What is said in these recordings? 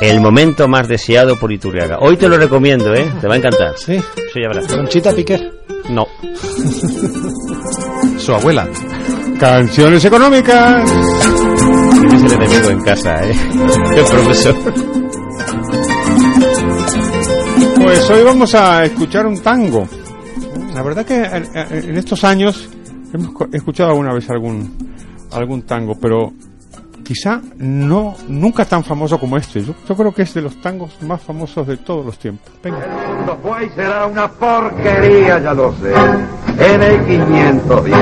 El momento más deseado por Iturriaga. Hoy te lo recomiendo, ¿eh? Te va a encantar. Sí. Sí, ya verás. Conchita Piquer. No. Su abuela. Canciones económicas. Tienes el enemigo en casa, ¿eh? El profesor. Pues hoy vamos a escuchar un tango. La verdad que en, en estos años hemos escuchado alguna vez algún algún tango, pero quizá no nunca tan famoso como este. Yo, yo creo que es de los tangos más famosos de todos los tiempos. Venga. mundo fue será una porquería, ya lo sé. En el 510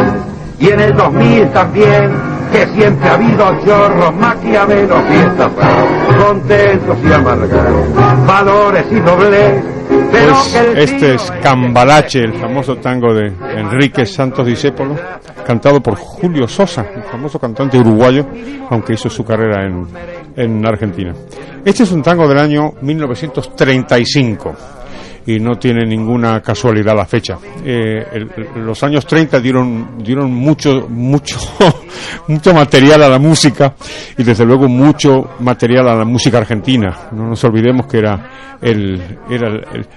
y en el 2000 también, que siempre ha habido chorros, maquiavelos y estafados, contentos y amargados, valores y doblez. Pero Pues que el este es Cambalache, el famoso tango de Enrique Santos Discépolo, cantado por Julio Sosa, el famoso cantante uruguayo, aunque hizo su carrera en, en Argentina. Este es un tango del año 1935 y no tiene ninguna casualidad la fecha. Eh, los años 30 dieron, dieron mucho, mucho, mucho material a la música y desde luego mucho material a la música argentina. No nos olvidemos que era el, era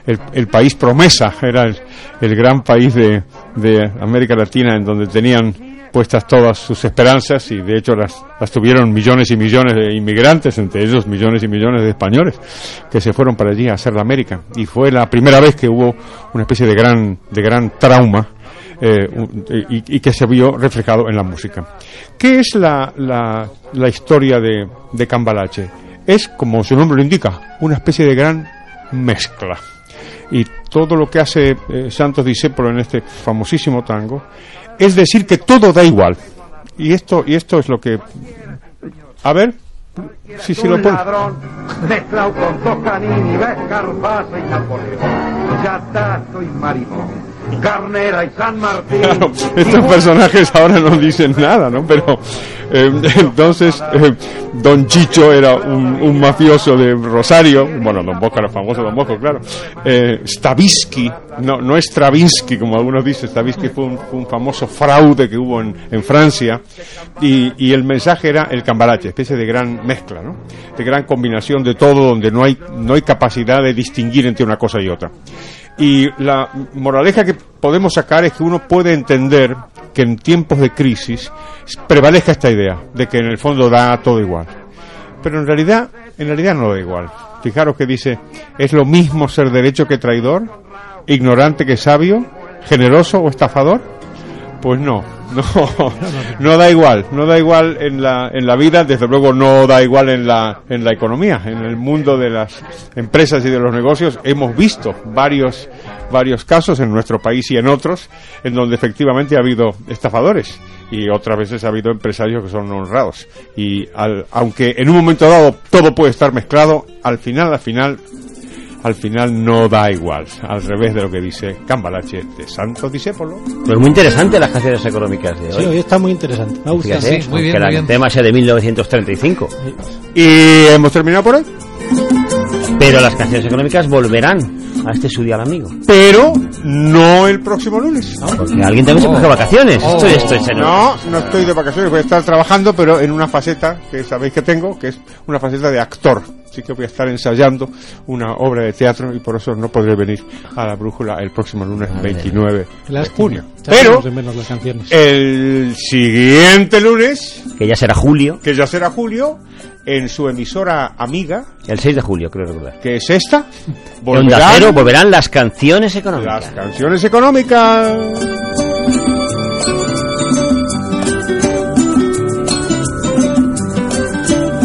el, el- país promesa, era el gran país de, de América Latina en donde tenían puestas todas sus esperanzas y de hecho las, tuvieron millones y millones de inmigrantes, entre ellos millones y millones de españoles que se fueron para allí a hacer la América. Y fue la primera vez que hubo una especie de gran, de gran trauma eh, y, que se vio reflejado en la música. ¿Qué es la, la, la historia de, de Cambalache? Es, como su nombre lo indica, una especie de gran mezcla. Y todo lo que hace eh, Santos Discépolo en este famosísimo tango es decir que todo da igual. Y esto, y esto es lo que. A ver, si si lo un pon- ladrón mezclado con Toscanini, Vescarpasa y Napoleón, Chatazo y Marimón, Carnera y San Martín. Estos personajes ahora no dicen nada, ¿no? Pero eh, entonces eh, Don Chicho era un, un mafioso de Rosario, bueno, Don Bosco era famoso, Don Bosco, claro. Eh, Stavisky, no, no es Stravinsky como algunos dicen, Stavisky fue un, fue un famoso fraude que hubo en, en Francia y, y el mensaje era el cambalache, especie de gran mezcla, ¿no? De gran combinación de todo donde no hay, no hay capacidad de distinguir entre una cosa y otra. Y la moraleja que podemos sacar es que uno puede entender que en tiempos de crisis prevalezca esta idea de que en el fondo da todo igual. Pero en realidad, en realidad no da igual. Fijaros que dice, es lo mismo ser derecho que traidor, ignorante que sabio, generoso o estafador. Pues no, no, no da igual, no da igual en la, en la vida, desde luego no da igual en la, en la economía, en el mundo de las empresas y de los negocios. Hemos visto varios, varios casos en nuestro país y en otros en donde efectivamente ha habido estafadores y otras veces ha habido empresarios que son honrados. Y al- aunque en un momento dado todo puede estar mezclado, al final, al final al final no da igual, al revés de lo que dice Cambalache de Santos Discépolo. Pues muy interesante las canciones económicas de hoy. Sí, hoy está muy interesante. Me ha gustado. Fíjate, sí, muy bien, muy el bien. tema sea de 1935. Y hemos terminado por hoy. Pero las canciones económicas volverán a este su día al amigo. Pero no el próximo lunes. Porque alguien también se coge vacaciones. Esto, esto es No, no estoy de vacaciones, voy a estar trabajando, pero en una faceta que sabéis que tengo, que es una faceta de actor. Así que voy a estar ensayando una obra de teatro y por eso no podré venir a la brújula el próximo lunes 29 de junio. Pero de menos las canciones. el siguiente lunes, que ya será julio, que ya será julio, en su emisora amiga, el 6 de julio, creo recordar. que es esta, Onda Cero volverán volverán las canciones económicas. las canciones económicas.